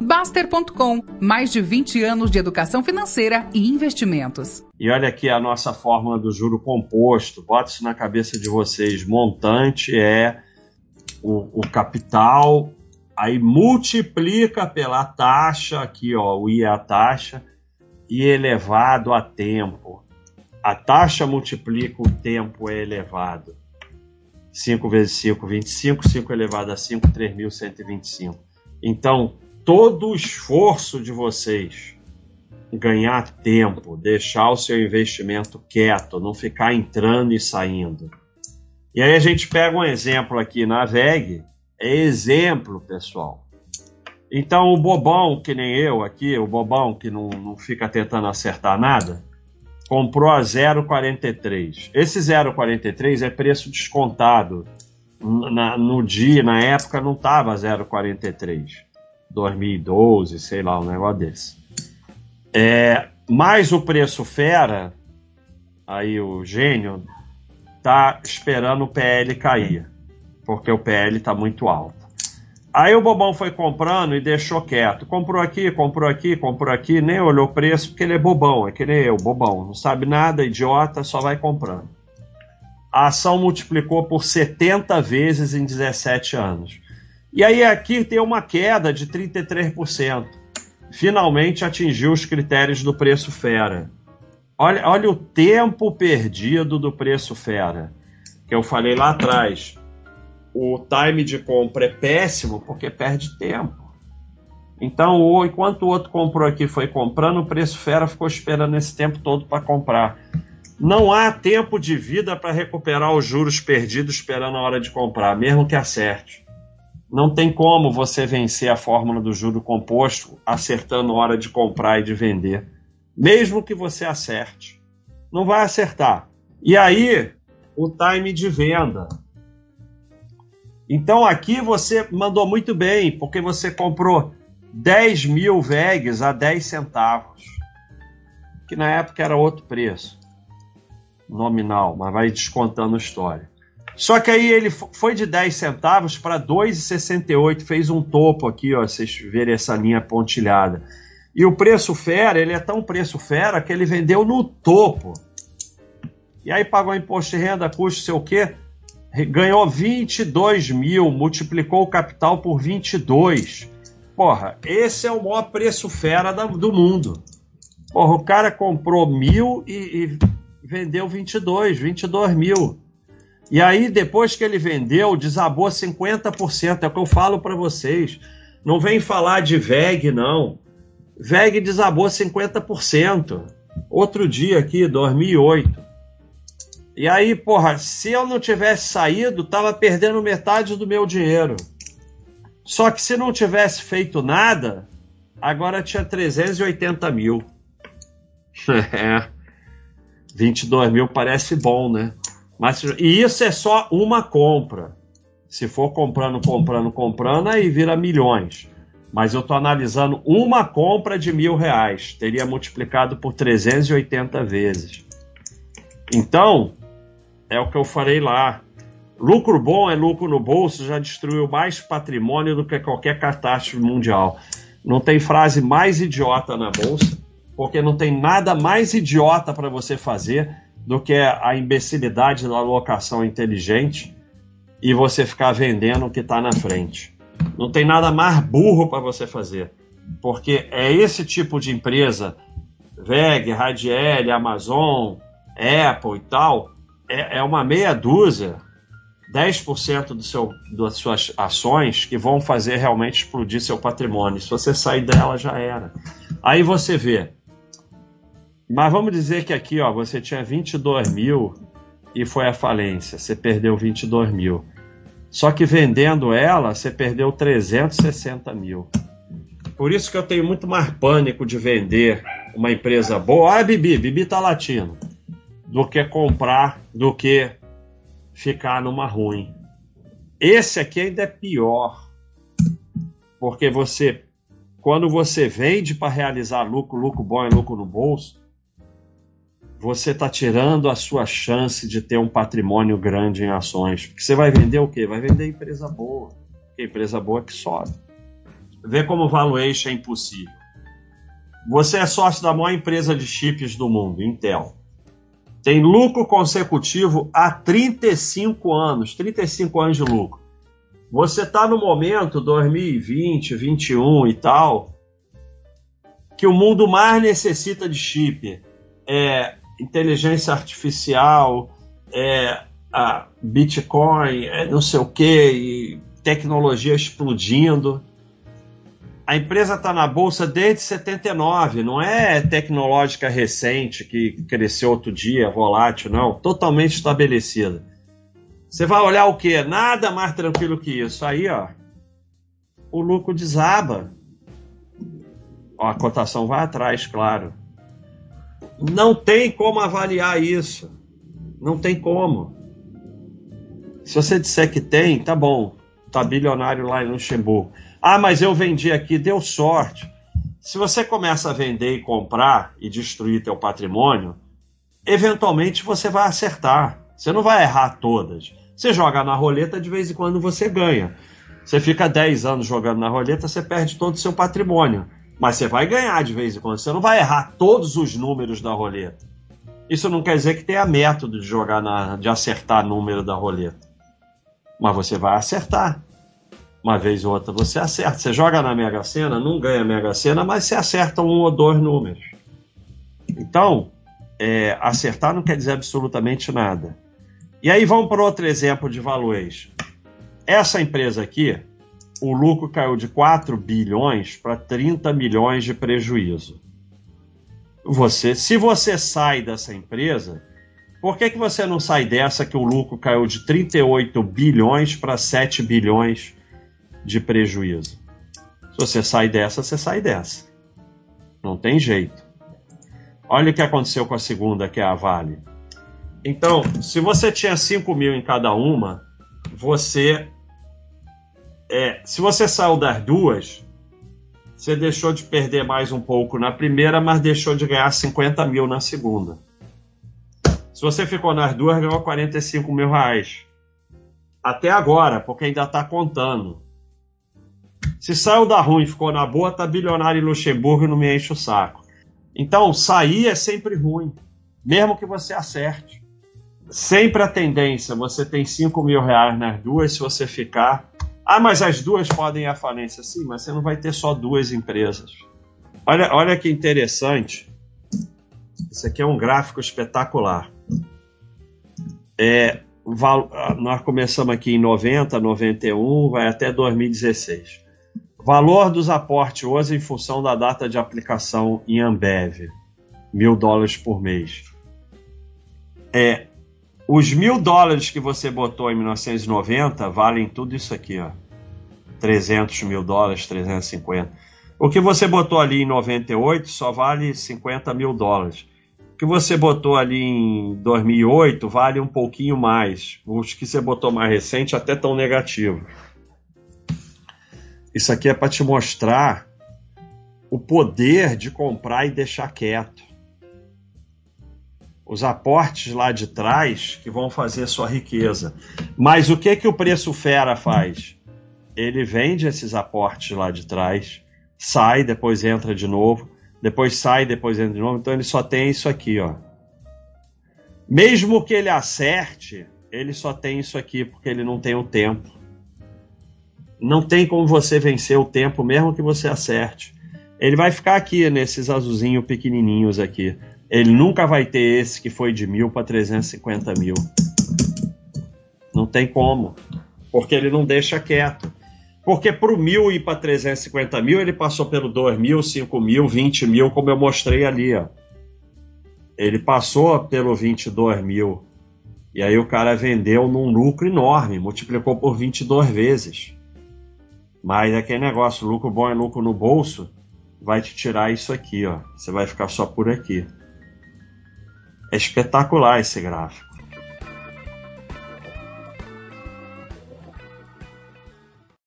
Baster.com, mais de 20 anos de educação financeira e investimentos. E olha aqui a nossa fórmula do juro composto. Bota isso na cabeça de vocês. Montante é o, o capital, aí multiplica pela taxa, aqui ó, o I é a taxa, e elevado a tempo. A taxa multiplica o tempo é elevado. 5 vezes 5, 25, 5 elevado a 5, 3.125. Então, todo o esforço de vocês ganhar tempo, deixar o seu investimento quieto, não ficar entrando e saindo. E aí a gente pega um exemplo aqui na VEG, é exemplo, pessoal. Então o bobão, que nem eu aqui, o bobão que não, não fica tentando acertar nada, comprou a 0,43. Esse 0,43 é preço descontado. Na, no dia, na época, não estava 0,43. 2012, sei lá, um negócio desse. É, mais o preço fera, aí o gênio, tá esperando o PL cair, porque o PL está muito alto. Aí o bobão foi comprando e deixou quieto. Comprou aqui, comprou aqui, comprou aqui, nem olhou o preço, porque ele é bobão, é que nem eu, bobão. Não sabe nada, idiota, só vai comprando. A ação multiplicou por 70 vezes em 17 anos. E aí aqui tem uma queda de 33%. Finalmente atingiu os critérios do preço fera. Olha, olha o tempo perdido do preço fera, que eu falei lá atrás. O time de compra é péssimo porque perde tempo. Então, enquanto o outro comprou aqui foi comprando, o preço fera ficou esperando esse tempo todo para comprar. Não há tempo de vida para recuperar os juros perdidos esperando a hora de comprar, mesmo que acerte. Não tem como você vencer a fórmula do juro composto acertando hora de comprar e de vender. Mesmo que você acerte. Não vai acertar. E aí, o time de venda. Então aqui você mandou muito bem, porque você comprou 10 mil VEGs a 10 centavos. Que na época era outro preço. Nominal, mas vai descontando a história. Só que aí ele foi de 10 centavos para 2,68, fez um topo aqui, ó, vocês verem essa linha pontilhada. E o preço fera, ele é tão preço fera que ele vendeu no topo. E aí pagou imposto de renda, custo, sei o quê, ganhou 22 mil, multiplicou o capital por 22. Porra, esse é o maior preço fera do mundo. Porra, o cara comprou mil e, e vendeu 22, 22 mil. E aí, depois que ele vendeu, desabou 50%. É o que eu falo para vocês. Não vem falar de VEG, não. VEG desabou 50%. Outro dia aqui, 2008. E aí, porra, se eu não tivesse saído, tava perdendo metade do meu dinheiro. Só que se não tivesse feito nada, agora tinha 380 mil. É. 22 mil parece bom, né? Mas, e isso é só uma compra. Se for comprando, comprando, comprando, aí vira milhões. Mas eu estou analisando uma compra de mil reais. Teria multiplicado por 380 vezes. Então, é o que eu falei lá. Lucro bom é lucro no bolso, já destruiu mais patrimônio do que qualquer catástrofe mundial. Não tem frase mais idiota na bolsa, porque não tem nada mais idiota para você fazer do que a imbecilidade da alocação inteligente e você ficar vendendo o que está na frente. Não tem nada mais burro para você fazer, porque é esse tipo de empresa, VEG, Radiel, Amazon, Apple e tal, é, é uma meia dúzia, 10% do seu, das suas ações que vão fazer realmente explodir seu patrimônio. Se você sair dela, já era. Aí você vê, mas vamos dizer que aqui, ó, você tinha 22 mil e foi à falência. Você perdeu 22 mil. Só que vendendo ela, você perdeu 360 mil. Por isso que eu tenho muito mais pânico de vender uma empresa boa. Ah, Bibi, Bibi tá latindo. Do que comprar, do que ficar numa ruim. Esse aqui ainda é pior. Porque você, quando você vende para realizar lucro, lucro bom é lucro no bolso, você está tirando a sua chance de ter um patrimônio grande em ações. Porque você vai vender o quê? Vai vender empresa boa. Porque empresa boa é que sobe. vê como valuation é impossível. Você é sócio da maior empresa de chips do mundo, Intel. Tem lucro consecutivo há 35 anos, 35 anos de lucro. Você está no momento 2020, 21 e tal, que o mundo mais necessita de chip. É inteligência artificial, é a Bitcoin, é não sei o que, tecnologia explodindo. A empresa está na bolsa desde 79, não é tecnológica recente que cresceu outro dia, volátil, não. Totalmente estabelecida. Você vai olhar o que? Nada mais tranquilo que isso. Aí, ó, o lucro desaba. Ó, a cotação vai atrás, claro. Não tem como avaliar isso. Não tem como. Se você disser que tem, tá bom. Tá bilionário lá em Luxemburgo. Ah, mas eu vendi aqui, deu sorte. Se você começa a vender e comprar e destruir teu patrimônio, eventualmente você vai acertar. Você não vai errar todas. Você joga na roleta, de vez em quando você ganha. Você fica 10 anos jogando na roleta, você perde todo o seu patrimônio. Mas você vai ganhar de vez em quando. Você não vai errar todos os números da roleta. Isso não quer dizer que tenha método de jogar na, de acertar número da roleta. Mas você vai acertar uma vez ou outra você acerta. Você joga na Mega Sena, não ganha Mega Sena, mas você acerta um ou dois números. Então, é, acertar não quer dizer absolutamente nada. E aí vamos para outro exemplo de valuation. Essa empresa aqui, o lucro caiu de 4 bilhões para 30 milhões de prejuízo. Você, se você sai dessa empresa, por que, que você não sai dessa que o lucro caiu de 38 bilhões para 7 bilhões de prejuízo. Se você sai dessa, você sai dessa. Não tem jeito. Olha o que aconteceu com a segunda, que é a Vale. Então, se você tinha 5 mil em cada uma, você. É, se você saiu das duas, você deixou de perder mais um pouco na primeira, mas deixou de ganhar 50 mil na segunda. Se você ficou nas duas, ganhou 45 mil reais. Até agora, porque ainda está contando. Se saiu da ruim e ficou na boa, tá bilionário em Luxemburgo e não me enche o saco. Então, sair é sempre ruim, mesmo que você acerte. Sempre a tendência, você tem 5 mil reais nas duas, se você ficar. Ah, mas as duas podem ir à falência. Sim, mas você não vai ter só duas empresas. Olha, olha que interessante. Isso aqui é um gráfico espetacular. É, nós começamos aqui em 90, 91, vai até 2016. Valor dos aportes hoje em função da data de aplicação em Ambev, mil dólares por mês. É, os mil dólares que você botou em 1990 valem tudo isso aqui, ó. 300 mil dólares, 350. O que você botou ali em 98 só vale 50 mil dólares. O que você botou ali em 2008 vale um pouquinho mais. Os que você botou mais recente até tão negativo. Isso aqui é para te mostrar o poder de comprar e deixar quieto. Os aportes lá de trás que vão fazer sua riqueza. Mas o que que o preço fera faz? Ele vende esses aportes lá de trás, sai, depois entra de novo, depois sai, depois entra de novo. Então ele só tem isso aqui, ó. Mesmo que ele acerte, ele só tem isso aqui porque ele não tem o tempo não tem como você vencer o tempo, mesmo que você acerte. Ele vai ficar aqui nesses azulzinhos pequenininhos aqui. Ele nunca vai ter esse que foi de mil para 350 mil. Não tem como. Porque ele não deixa quieto. Porque para o mil ir para 350 mil, ele passou pelo 2 mil, 5 mil, 20 mil, como eu mostrei ali. Ó. Ele passou pelo 22 mil. E aí o cara vendeu num lucro enorme, multiplicou por 22 vezes. Mas aquele negócio, lucro bom é lucro no bolso, vai te tirar isso aqui, ó. Você vai ficar só por aqui. É espetacular esse gráfico.